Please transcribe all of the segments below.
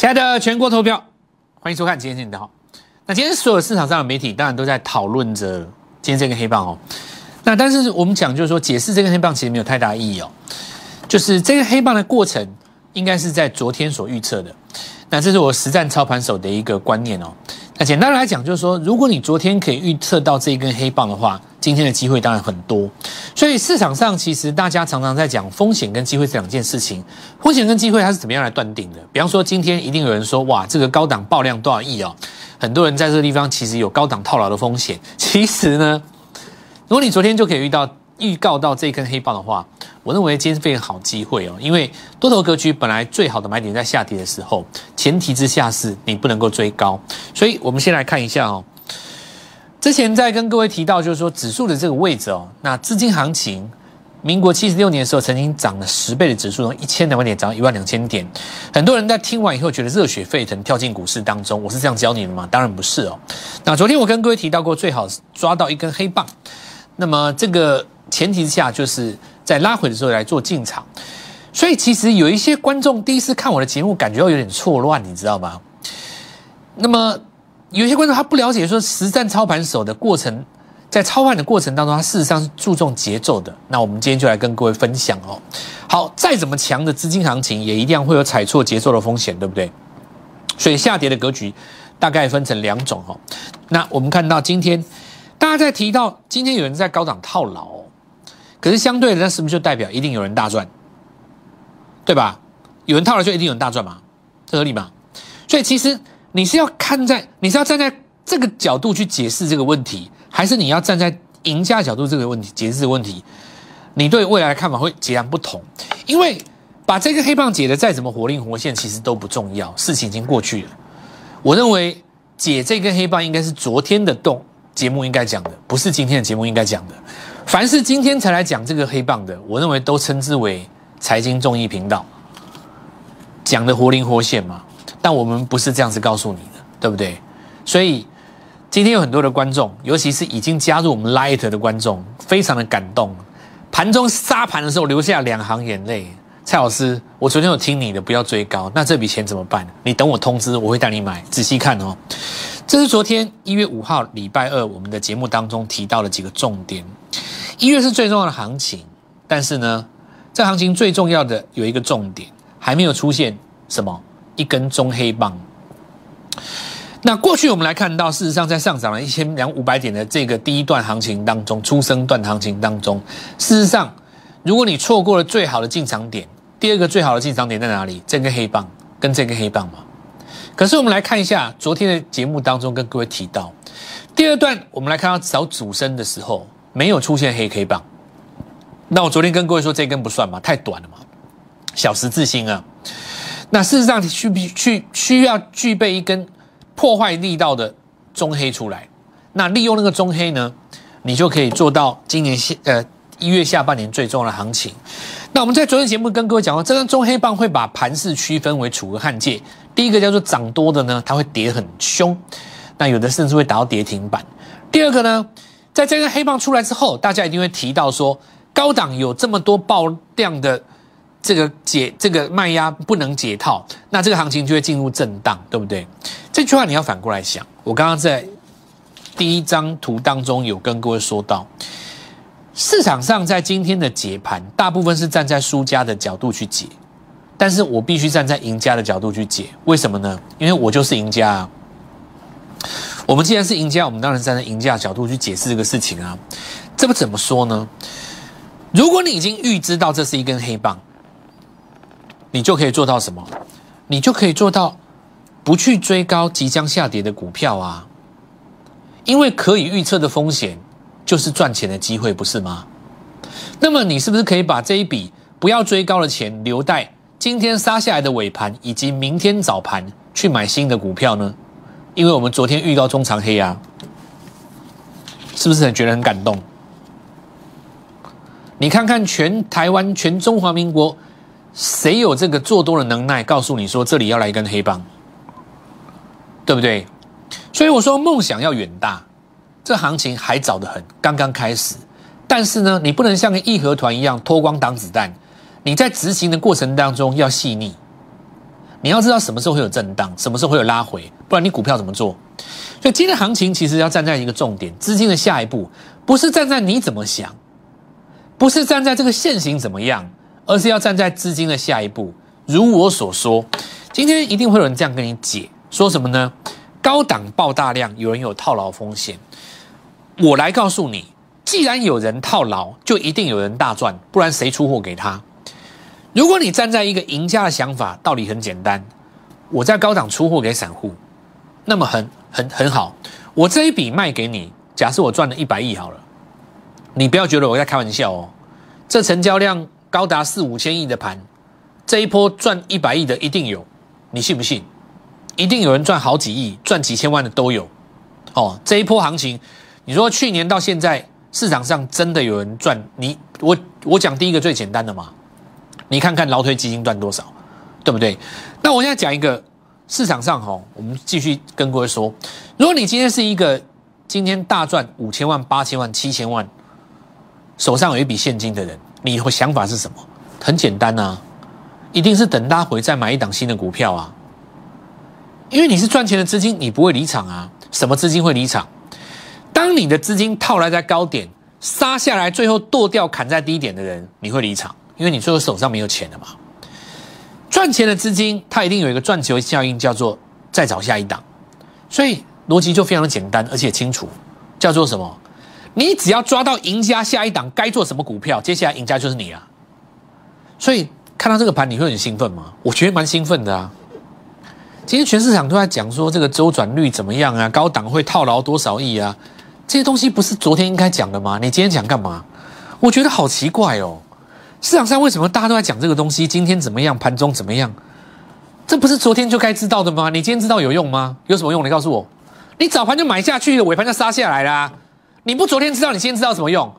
亲爱的全国投票，欢迎收看今天的好。那今天所有市场上的媒体当然都在讨论着今天这个黑棒哦。那但是我们讲就是说，解释这个黑棒其实没有太大意义哦。就是这个黑棒的过程，应该是在昨天所预测的。那这是我实战操盘手的一个观念哦。那简单来讲，就是说，如果你昨天可以预测到这一根黑棒的话，今天的机会当然很多。所以市场上其实大家常常在讲风险跟机会这两件事情。风险跟机会它是怎么样来断定的？比方说，今天一定有人说，哇，这个高档爆量多少亿哦？很多人在这个地方其实有高档套牢的风险。其实呢，如果你昨天就可以遇到预告到这根黑棒的话，我认为今天是非常好机会哦，因为多头格局本来最好的买点在下跌的时候，前提之下是你不能够追高，所以我们先来看一下哦。之前在跟各位提到，就是说指数的这个位置哦，那资金行情，民国七十六年的时候曾经涨了十倍的指数，从一千两百点涨到一万两千点，很多人在听完以后觉得热血沸腾，跳进股市当中。我是这样教你的吗？当然不是哦。那昨天我跟各位提到过，最好抓到一根黑棒，那么这个前提之下就是。在拉回的时候来做进场，所以其实有一些观众第一次看我的节目，感觉到有点错乱，你知道吗？那么有些观众他不了解说实战操盘手的过程，在操盘的过程当中，他事实上是注重节奏的。那我们今天就来跟各位分享哦。好，再怎么强的资金行情，也一定会有踩错节奏的风险，对不对？所以下跌的格局大概分成两种哦。那我们看到今天大家在提到今天有人在高档套牢。可是相对的，那是不是就代表一定有人大赚，对吧？有人套了就一定有人大赚嘛，这合理吗？所以其实你是要看在，你是要站在这个角度去解释这个问题，还是你要站在赢家角度这个问题解释问题？你对未来看法会截然不同。因为把这个黑棒解的再怎么活灵活现，其实都不重要，事情已经过去了。我认为解这根黑棒应该是昨天的动节目应该讲的，不是今天的节目应该讲的。凡是今天才来讲这个黑棒的，我认为都称之为财经综艺频道，讲的活灵活现嘛。但我们不是这样子告诉你的，对不对？所以今天有很多的观众，尤其是已经加入我们 Light 的观众，非常的感动。盘中杀盘的时候流下两行眼泪。蔡老师，我昨天有听你的，不要追高。那这笔钱怎么办？你等我通知，我会带你买。仔细看哦，这是昨天一月五号礼拜二我们的节目当中提到的几个重点。一月是最重要的行情，但是呢，这行情最重要的有一个重点，还没有出现什么一根中黑棒。那过去我们来看到，事实上在上涨了一千两五百点的这个第一段行情当中，出生段行情当中，事实上，如果你错过了最好的进场点，第二个最好的进场点在哪里？这根黑棒跟这根黑棒嘛。可是我们来看一下昨天的节目当中跟各位提到，第二段我们来看到找主升的时候。没有出现黑 K 棒，那我昨天跟各位说这根不算嘛，太短了嘛，小十字星啊。那事实上需必去需要具备一根破坏力道的中黑出来，那利用那个中黑呢，你就可以做到今年下呃一月下半年最重要的行情。那我们在昨天节目跟各位讲过，这根中黑棒会把盘势区分为楚河汉界，第一个叫做涨多的呢，它会跌很凶，那有的甚至会达到跌停板。第二个呢？在这根黑棒出来之后，大家一定会提到说，高档有这么多爆量的这个解这个卖压不能解套，那这个行情就会进入震荡，对不对？这句话你要反过来想。我刚刚在第一张图当中有跟各位说到，市场上在今天的解盘，大部分是站在输家的角度去解，但是我必须站在赢家的角度去解。为什么呢？因为我就是赢家啊。我们既然是赢家，我们当然站在赢家的角度去解释这个事情啊。这不怎么说呢？如果你已经预知到这是一根黑棒，你就可以做到什么？你就可以做到不去追高即将下跌的股票啊。因为可以预测的风险就是赚钱的机会，不是吗？那么你是不是可以把这一笔不要追高的钱留待今天杀下来的尾盘以及明天早盘去买新的股票呢？因为我们昨天遇到中长黑啊，是不是很觉得很感动？你看看全台湾、全中华民国，谁有这个做多的能耐？告诉你说这里要来一根黑棒，对不对？所以我说梦想要远大，这行情还早得很，刚刚开始。但是呢，你不能像个义和团一样脱光挡子弹，你在执行的过程当中要细腻。你要知道什么时候会有震荡，什么时候会有拉回，不然你股票怎么做？所以今天行情其实要站在一个重点，资金的下一步不是站在你怎么想，不是站在这个现行怎么样，而是要站在资金的下一步。如我所说，今天一定会有人这样跟你解，说什么呢？高档爆大量，有人有套牢风险。我来告诉你，既然有人套牢，就一定有人大赚，不然谁出货给他？如果你站在一个赢家的想法，道理很简单，我在高档出货给散户，那么很很很好。我这一笔卖给你，假设我赚了一百亿好了，你不要觉得我在开玩笑哦。这成交量高达四五千亿的盘，这一波赚一百亿的一定有，你信不信？一定有人赚好几亿、赚几千万的都有。哦，这一波行情，你说去年到现在市场上真的有人赚？你我我讲第一个最简单的嘛。你看看劳推基金赚多少，对不对？那我现在讲一个市场上哈，我们继续跟各位说，如果你今天是一个今天大赚五千万、八千万、七千万，手上有一笔现金的人，你会想法是什么？很简单呐，一定是等拉回再买一档新的股票啊，因为你是赚钱的资金，你不会离场啊。什么资金会离场？当你的资金套来在高点杀下来，最后剁掉砍在低点的人，你会离场。因为你最后手上没有钱了嘛，赚钱的资金它一定有一个赚球效应，叫做再找下一档，所以逻辑就非常的简单而且清楚，叫做什么？你只要抓到赢家下一档该做什么股票，接下来赢家就是你啊！所以看到这个盘你会很兴奋吗？我觉得蛮兴奋的啊！今天全市场都在讲说这个周转率怎么样啊，高档会套牢多少亿啊？这些东西不是昨天应该讲的吗？你今天讲干嘛？我觉得好奇怪哦。市场上为什么大家都在讲这个东西？今天怎么样？盘中怎么样？这不是昨天就该知道的吗？你今天知道有用吗？有什么用？你告诉我。你早盘就买下去了，尾盘就杀下来啦。你不昨天知道，你今天知道什么用？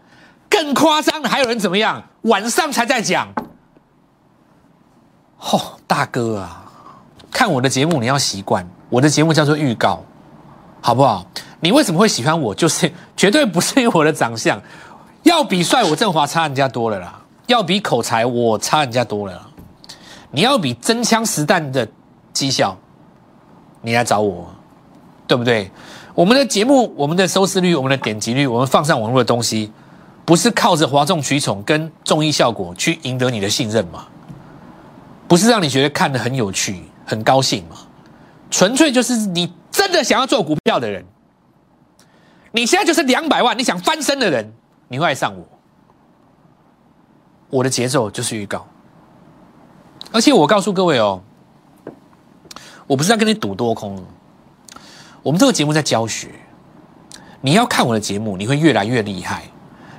更夸张的还有人怎么样？晚上才在讲。吼，大哥啊，看我的节目你要习惯，我的节目叫做预告，好不好？你为什么会喜欢我？就是绝对不是因为我的长相，要比帅我振华差人家多了啦。要比口才我差人家多了，你要比真枪实弹的绩效，你来找我，对不对？我们的节目、我们的收视率、我们的点击率，我们放上网络的东西，不是靠着哗众取宠跟综艺效果去赢得你的信任吗？不是让你觉得看得很有趣、很高兴吗？纯粹就是你真的想要做股票的人，你现在就是两百万，你想翻身的人，你会爱上我。我的节奏就是预告，而且我告诉各位哦，我不是在跟你赌多空，我们这个节目在教学，你要看我的节目，你会越来越厉害。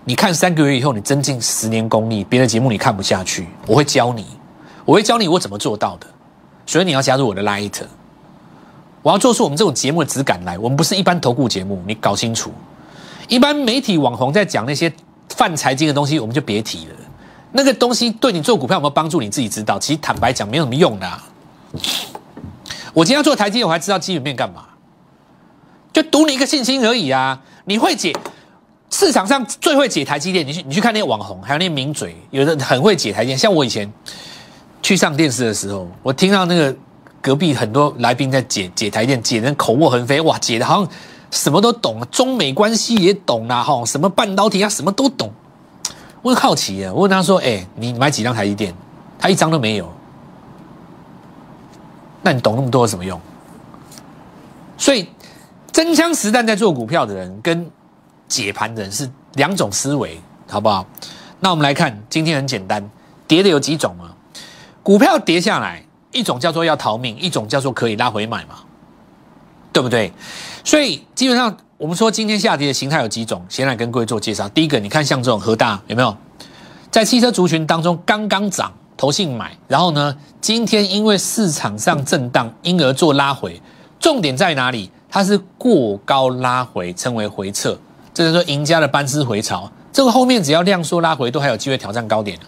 你看三个月以后，你增进十年功力，别的节目你看不下去，我会教你，我会教你我怎么做到的。所以你要加入我的 Light，我要做出我们这种节目的质感来。我们不是一般投顾节目，你搞清楚。一般媒体网红在讲那些泛财经的东西，我们就别提了。那个东西对你做股票有没有帮助？你自己知道。其实坦白讲，没有什么用的。我今天要做台积电，我还知道基本面干嘛？就赌你一个信心而已啊！你会解市场上最会解台积电，你去你去看那些网红，还有那些名嘴，有的很会解台积电。像我以前去上电视的时候，我听到那个隔壁很多来宾在解解台积电，解的口沫横飞，哇，解的好像什么都懂，中美关系也懂啦，哈，什么半导体啊，什么都懂。我很好奇啊，我问他说：“哎，你买几张台积电？他一张都没有。那你懂那么多有什么用？所以真枪实弹在做股票的人跟解盘的人是两种思维，好不好？那我们来看，今天很简单，跌的有几种嘛？股票跌下来，一种叫做要逃命，一种叫做可以拉回买嘛，对不对？所以基本上。我们说今天下跌的形态有几种，先来跟各位做介绍。第一个，你看像这种核大有没有在汽车族群当中刚刚涨，投信买，然后呢，今天因为市场上震荡，因而做拉回。重点在哪里？它是过高拉回，称为回撤，这就是说赢家的班师回朝。这个后面只要量缩拉回，都还有机会挑战高点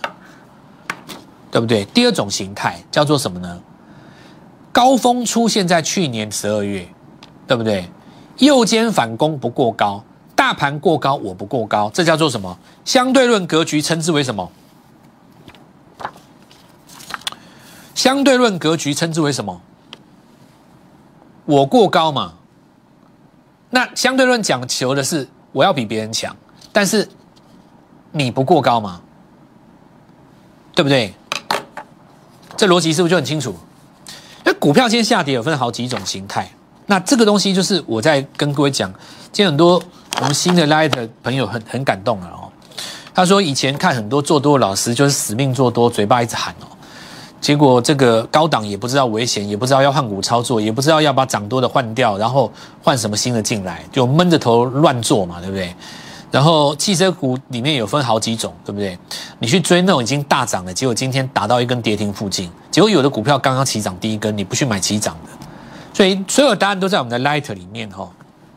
对不对？第二种形态叫做什么呢？高峰出现在去年十二月，对不对？右肩反攻不过高，大盘过高我不过高，这叫做什么？相对论格局称之为什么？相对论格局称之为什么？我过高嘛。那相对论讲求的是我要比别人强，但是你不过高嘛，对不对？这逻辑是不是就很清楚？那股票今天下跌有分好几种形态，那这个东西就是我在跟各位讲，今天很多我们新的 Light 朋友很很感动了哦。他说以前看很多做多的老师就是死命做多，嘴巴一直喊哦。结果这个高档也不知道危险，也不知道要换股操作，也不知道要把涨多的换掉，然后换什么新的进来，就闷着头乱做嘛，对不对？然后汽车股里面有分好几种，对不对？你去追那种已经大涨了，结果今天打到一根跌停附近，结果有的股票刚刚起涨第一根，你不去买起涨的，所以所有答案都在我们的 Light 里面哈。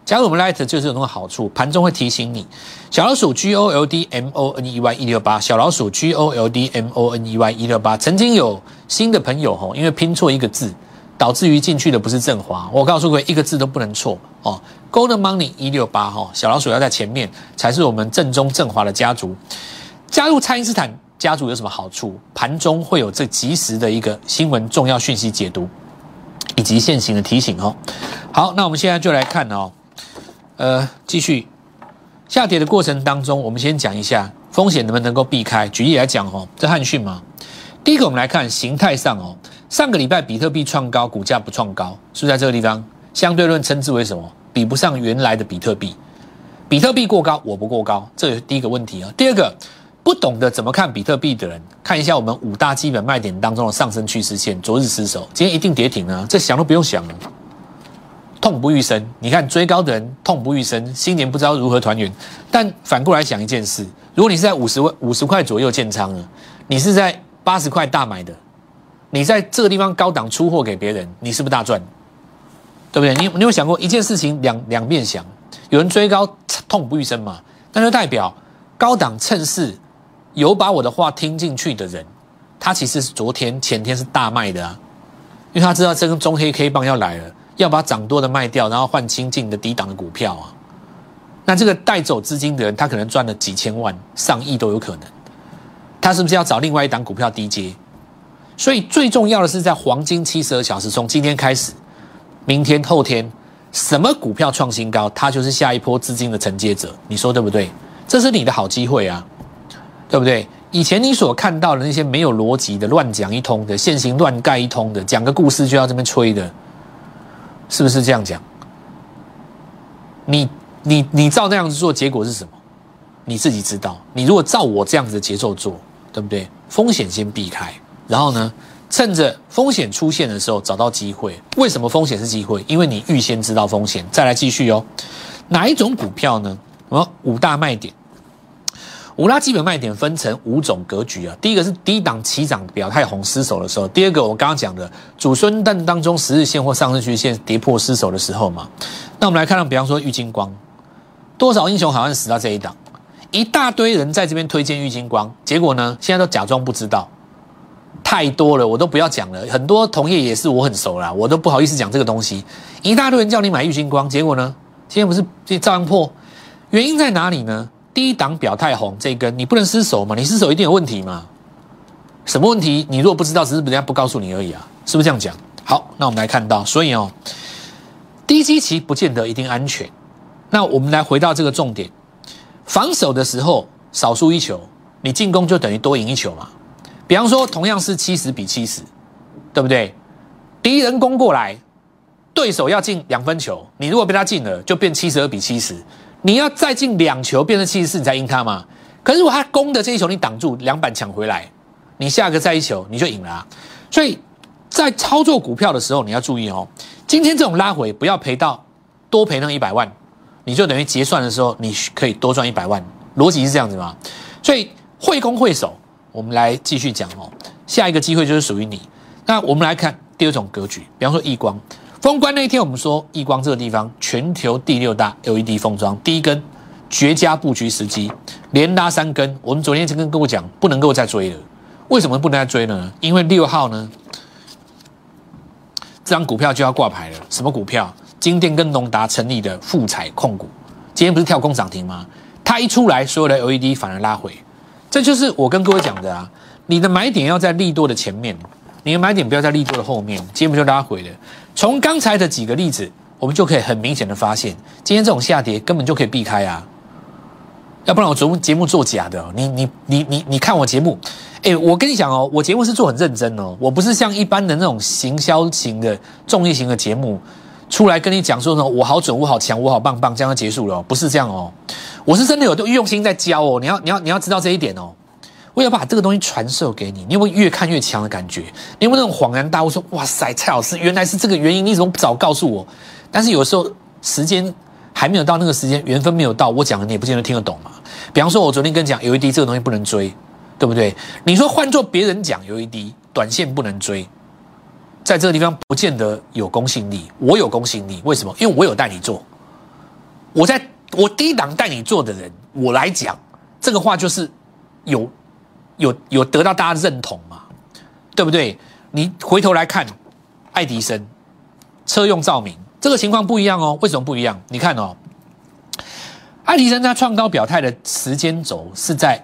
加入我们 Light 就是有那个好处，盘中会提醒你。小老鼠 G O L D M O N E Y 一六八，小老鼠 G O L D M O N E Y 一六八。曾经有新的朋友吼，因为拼错一个字，导致于进去的不是振华。我告诉各位，一个字都不能错哦。Gold Money 一六八哈，小老鼠要在前面，才是我们正宗振华的家族。加入蔡因斯坦家族有什么好处？盘中会有这及时的一个新闻重要讯息解读，及现行的提醒哦。好，那我们现在就来看哦。呃，继续下跌的过程当中，我们先讲一下风险能不能够避开。举例来讲哦，这汉讯嘛，第一个我们来看形态上哦，上个礼拜比特币创高，股价不创高，是不是在这个地方？相对论称之为什么？比不上原来的比特币，比特币过高，我不过高，这是第一个问题啊。第二个，不懂得怎么看比特币的人，看一下我们五大基本卖点当中的上升趋势线，昨日失守，今天一定跌停啊，这想都不用想了。痛不欲生，你看追高的人痛不欲生，新年不知道如何团圆。但反过来想一件事，如果你是在五十万五十块左右建仓了，你是在八十块大买的，你在这个地方高档出货给别人，你是不是大赚？对不对？你你有想过一件事情两两面想，有人追高痛不欲生嘛？那就代表高档趁势有把我的话听进去的人，他其实是昨天前天是大卖的啊，因为他知道这根中黑 K 棒要来了。要把涨多的卖掉，然后换清净的低档的股票啊。那这个带走资金的人，他可能赚了几千万、上亿都有可能。他是不是要找另外一档股票低接？所以最重要的是在黄金七十二小时，从今天开始，明天、后天，什么股票创新高，它就是下一波资金的承接者。你说对不对？这是你的好机会啊，对不对？以前你所看到的那些没有逻辑的、乱讲一通的、现行乱盖一通的、讲个故事就要这边吹的。是不是这样讲？你你你照那样子做，结果是什么？你自己知道。你如果照我这样子的节奏做，对不对？风险先避开，然后呢，趁着风险出现的时候找到机会。为什么风险是机会？因为你预先知道风险。再来继续哦，哪一种股票呢？么五大卖点。五大基本卖点分成五种格局啊，第一个是低档起涨表态红失守的时候，第二个我刚刚讲的主升段当中十日线或上升趋势线跌破失守的时候嘛，那我们来看到，比方说玉金光，多少英雄好像死到这一档，一大堆人在这边推荐玉金光，结果呢，现在都假装不知道，太多了，我都不要讲了，很多同业也是我很熟啦，我都不好意思讲这个东西，一大堆人叫你买玉金光，结果呢，今天不是照样破，原因在哪里呢？低档表态红这根，你不能失手嘛？你失手一定有问题嘛？什么问题？你如果不知道，只是人家不告诉你而已啊，是不是这样讲？好，那我们来看到，所以哦，低基期不见得一定安全。那我们来回到这个重点，防守的时候少输一球，你进攻就等于多赢一球嘛。比方说，同样是七十比七十，对不对？敌人攻过来，对手要进两分球，你如果被他进了，就变七十二比七十。你要再进两球变成七十四，你才赢他嘛？可是如果他攻的这一球你挡住，两板抢回来，你下个再一球你就赢了啊！所以在操作股票的时候你要注意哦，今天这种拉回不要赔到多赔那一百万，你就等于结算的时候你可以多赚一百万，逻辑是这样子吗？所以会攻会守，我们来继续讲哦，下一个机会就是属于你。那我们来看第二种格局，比方说易光。封关那一天，我们说易光这个地方全球第六大 LED 封装，第一根绝佳布局时机，连拉三根。我们昨天就跟各位讲，不能够再追了。为什么不能再追呢？因为六号呢，这张股票就要挂牌了。什么股票？金店跟龙达成立的富彩控股，今天不是跳空涨停吗？它一出来，所有的 LED 反而拉回。这就是我跟各位讲的啊，你的买点要在利多的前面。你的买点不要在利多的后面，今天不就拉回了？从刚才的几个例子，我们就可以很明显的发现，今天这种下跌根本就可以避开啊！要不然我节目节目做假的，你你你你你看我节目，哎，我跟你讲哦，我节目是做很认真哦，我不是像一般的那种行销型的综艺型的节目出来跟你讲说呢，我好准，我好强，我好棒棒，这样就结束了，不是这样哦，我是真的有用心在教哦，你要你要你要知道这一点哦。我要把这个东西传授给你，你会越看越强的感觉？你有没有那种恍然大悟，说哇塞，蔡老师原来是这个原因，你怎么不早告诉我？但是有时候时间还没有到那个时间，缘分没有到，我讲的你也不见得听得懂嘛。比方说，我昨天跟你讲有一滴这个东西不能追，对不对？你说换做别人讲有一滴短线不能追，在这个地方不见得有公信力。我有公信力，为什么？因为我有带你做，我在我低档带你做的人，我来讲这个话就是有。有有得到大家认同嘛？对不对？你回头来看，爱迪生车用照明这个情况不一样哦。为什么不一样？你看哦，爱迪生他创高表态的时间轴是在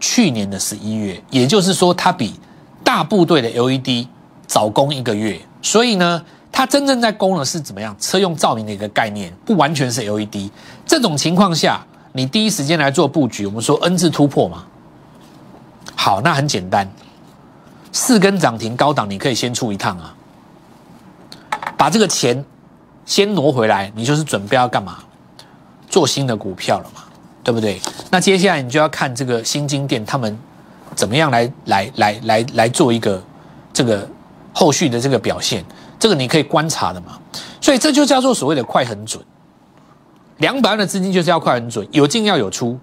去年的十一月，也就是说，他比大部队的 LED 早攻一个月。所以呢，他真正在攻的是怎么样？车用照明的一个概念，不完全是 LED。这种情况下，你第一时间来做布局，我们说 N 字突破嘛。好，那很简单，四根涨停高档，你可以先出一趟啊，把这个钱先挪回来，你就是准备要干嘛？做新的股票了嘛，对不对？那接下来你就要看这个新金店他们怎么样来来来来来做一个这个后续的这个表现，这个你可以观察的嘛。所以这就叫做所谓的快很准，两百万的资金就是要快很准，有进要有出。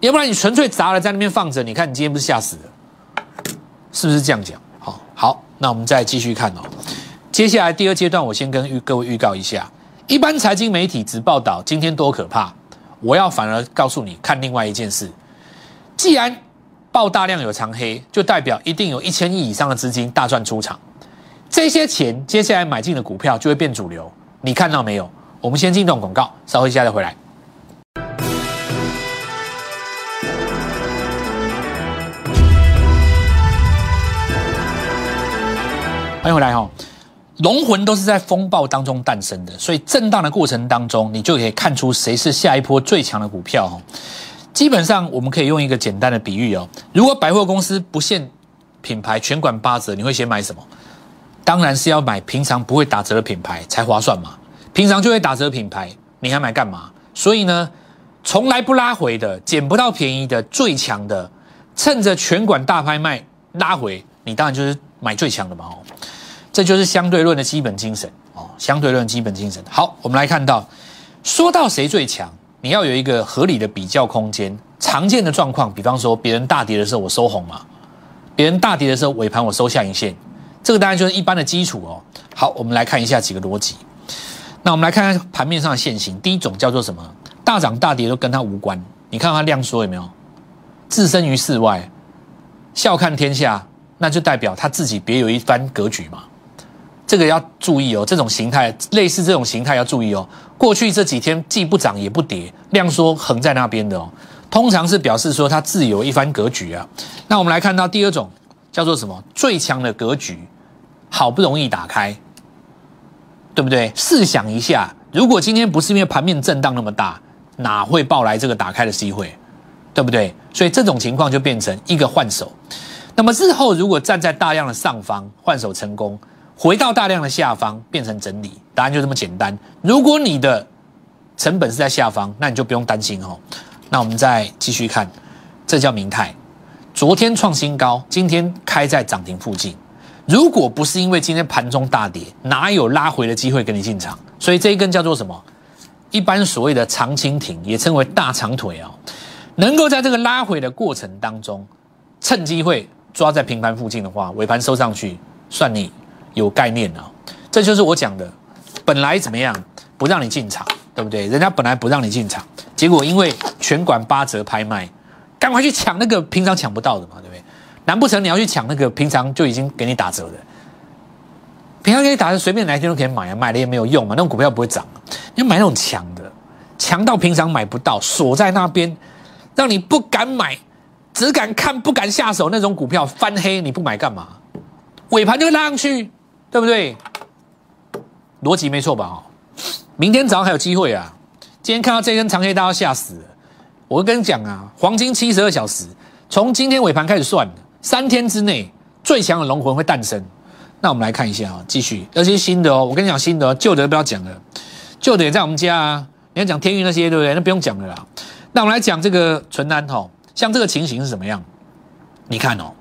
要不然你纯粹砸了在那边放着，你看你今天不是吓死了，是不是这样讲？好，好，那我们再继续看哦。接下来第二阶段，我先跟预各位预告一下，一般财经媒体只报道今天多可怕，我要反而告诉你看另外一件事。既然报大量有长黑，就代表一定有一千亿以上的资金大赚出场，这些钱接下来买进的股票就会变主流。你看到没有？我们先进段广告，稍后一下再回来。欢迎回来哈，龙魂都是在风暴当中诞生的，所以震荡的过程当中，你就可以看出谁是下一波最强的股票哈。基本上我们可以用一个简单的比喻哦，如果百货公司不限品牌全馆八折，你会先买什么？当然是要买平常不会打折的品牌才划算嘛。平常就会打折品牌，你还买干嘛？所以呢，从来不拉回的，捡不到便宜的，最强的，趁着全馆大拍卖拉回，你当然就是买最强的嘛哦。这就是相对论的基本精神哦，相对论基本精神。好，我们来看到，说到谁最强，你要有一个合理的比较空间。常见的状况，比方说别人大跌的时候我收红嘛，别人大跌的时候尾盘我收下影线，这个当然就是一般的基础哦。好，我们来看一下几个逻辑。那我们来看看盘面上的现形。第一种叫做什么？大涨大跌都跟它无关。你看它量缩有没有？置身于世外，笑看天下，那就代表他自己别有一番格局嘛。这个要注意哦，这种形态类似这种形态要注意哦。过去这几天既不涨也不跌，量缩横在那边的哦，通常是表示说它自有一番格局啊。那我们来看到第二种叫做什么？最强的格局，好不容易打开，对不对？试想一下，如果今天不是因为盘面震荡那么大，哪会爆来这个打开的机会？对不对？所以这种情况就变成一个换手。那么日后如果站在大量的上方换手成功。回到大量的下方变成整理，答案就这么简单。如果你的成本是在下方，那你就不用担心哦。那我们再继续看，这叫明泰，昨天创新高，今天开在涨停附近。如果不是因为今天盘中大跌，哪有拉回的机会跟你进场？所以这一根叫做什么？一般所谓的长蜻蜓，也称为大长腿哦，能够在这个拉回的过程当中，趁机会抓在平盘附近的话，尾盘收上去，算你。有概念啊，这就是我讲的，本来怎么样不让你进场，对不对？人家本来不让你进场，结果因为全馆八折拍卖，赶快去抢那个平常抢不到的嘛，对不对？难不成你要去抢那个平常就已经给你打折的？平常给你打折，随便哪一天都可以买啊，买了也没有用嘛，那种股票不会涨啊。你买那种强的，强到平常买不到，锁在那边，让你不敢买，只敢看不敢下手那种股票翻黑，你不买干嘛？尾盘就会拉上去，对不对？逻辑没错吧？哦，明天早上还有机会啊！今天看到这根长黑，大家吓死了。我跟你讲啊，黄金七十二小时，从今天尾盘开始算，三天之内最强的龙魂会诞生。那我们来看一下啊，继续，而且新的哦，我跟你讲新的，旧的不要讲了，旧的也在我们家啊。你要讲天运那些，对不对？那不用讲了啦。那我们来讲这个纯单哈，像这个情形是怎么样？你看哦，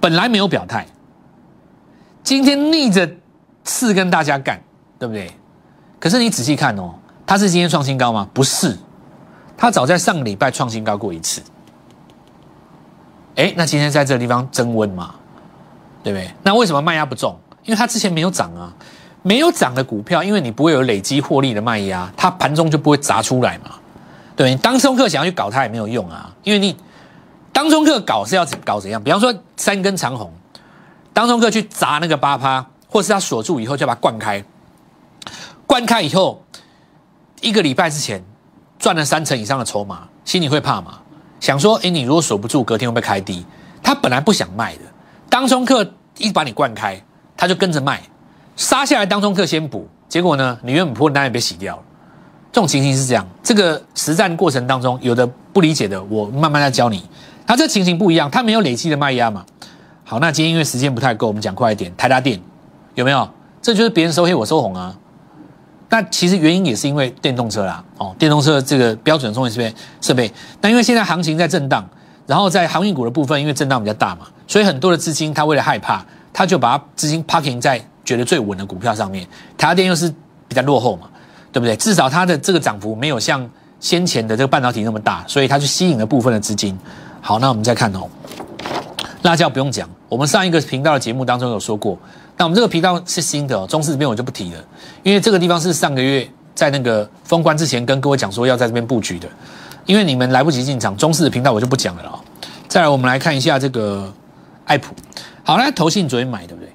本来没有表态，今天逆着四跟大家干，对不对？可是你仔细看哦，它是今天创新高吗？不是，它早在上个礼拜创新高过一次。哎，那今天在这个地方增温嘛，对不对？那为什么卖压不重？因为它之前没有涨啊，没有涨的股票，因为你不会有累积获利的卖压，它盘中就不会砸出来嘛。对，当中客想要去搞它也没有用啊，因为你。当中客搞是要搞怎样？比方说三根长红，当中客去砸那个八趴，或是他锁住以后就把它灌开，灌开以后一个礼拜之前赚了三成以上的筹码，心里会怕吗？想说，哎，你如果锁不住，隔天会被开低。他本来不想卖的，当中客一把你灌开，他就跟着卖，杀下来当中客先补，结果呢，你原本破单也被洗掉了。这种情形是这样，这个实战过程当中有的不理解的，我慢慢再教你。它这情形不一样，它没有累积的卖压嘛。好，那今天因为时间不太够，我们讲快一点。台达电有没有？这就是别人收黑，我收红啊。那其实原因也是因为电动车啦，哦，电动车这个标准充电设备设备。那因为现在行情在震荡，然后在航运股的部分，因为震荡比较大嘛，所以很多的资金他为了害怕，他就把资金 parking 在觉得最稳的股票上面。台达电又是比较落后嘛，对不对？至少它的这个涨幅没有像先前的这个半导体那么大，所以它就吸引了部分的资金。好，那我们再看哦，辣椒不用讲，我们上一个频道的节目当中有说过。那我们这个频道是新的哦，中式这边我就不提了，因为这个地方是上个月在那个封关之前跟各位讲说要在这边布局的，因为你们来不及进场，中式的频道我就不讲了哦。再来，我们来看一下这个爱普，好，那投信昨天买对不对？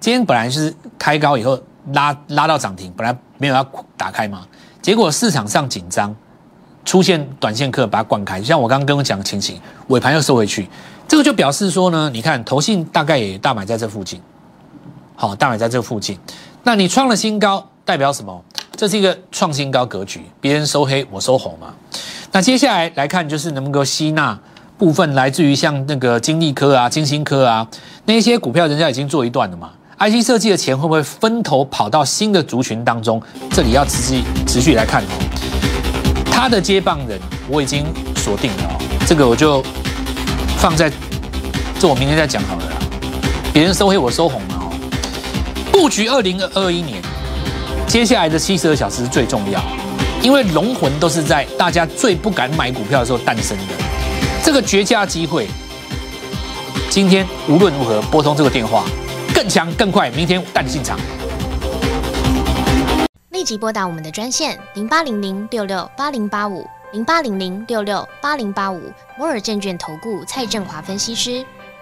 今天本来是开高以后拉拉到涨停，本来没有要打开嘛，结果市场上紧张。出现短线客把它灌开，就像我刚刚跟我讲的情形，尾盘又收回去，这个就表示说呢，你看投信大概也大买在这附近，好，大买在这附近，那你创了新高，代表什么？这是一个创新高格局，别人收黑，我收红嘛。那接下来来看，就是能不能够吸纳部分来自于像那个金利科啊、金星科啊那些股票，人家已经做一段了嘛。IC 设计的钱会不会分头跑到新的族群当中？这里要持续持续来看哦。他的接棒人我已经锁定了哦，这个我就放在这，我明天再讲好了啦。别人收黑我收红了哦。布局二零二一年，接下来的七十二小时最重要，因为龙魂都是在大家最不敢买股票的时候诞生的。这个绝佳机会，今天无论如何拨通这个电话，更强更快，明天带你进场。立即拨打我们的专线零八零零六六八零八五零八零零六六八零八五摩尔证券投顾蔡振华分析师。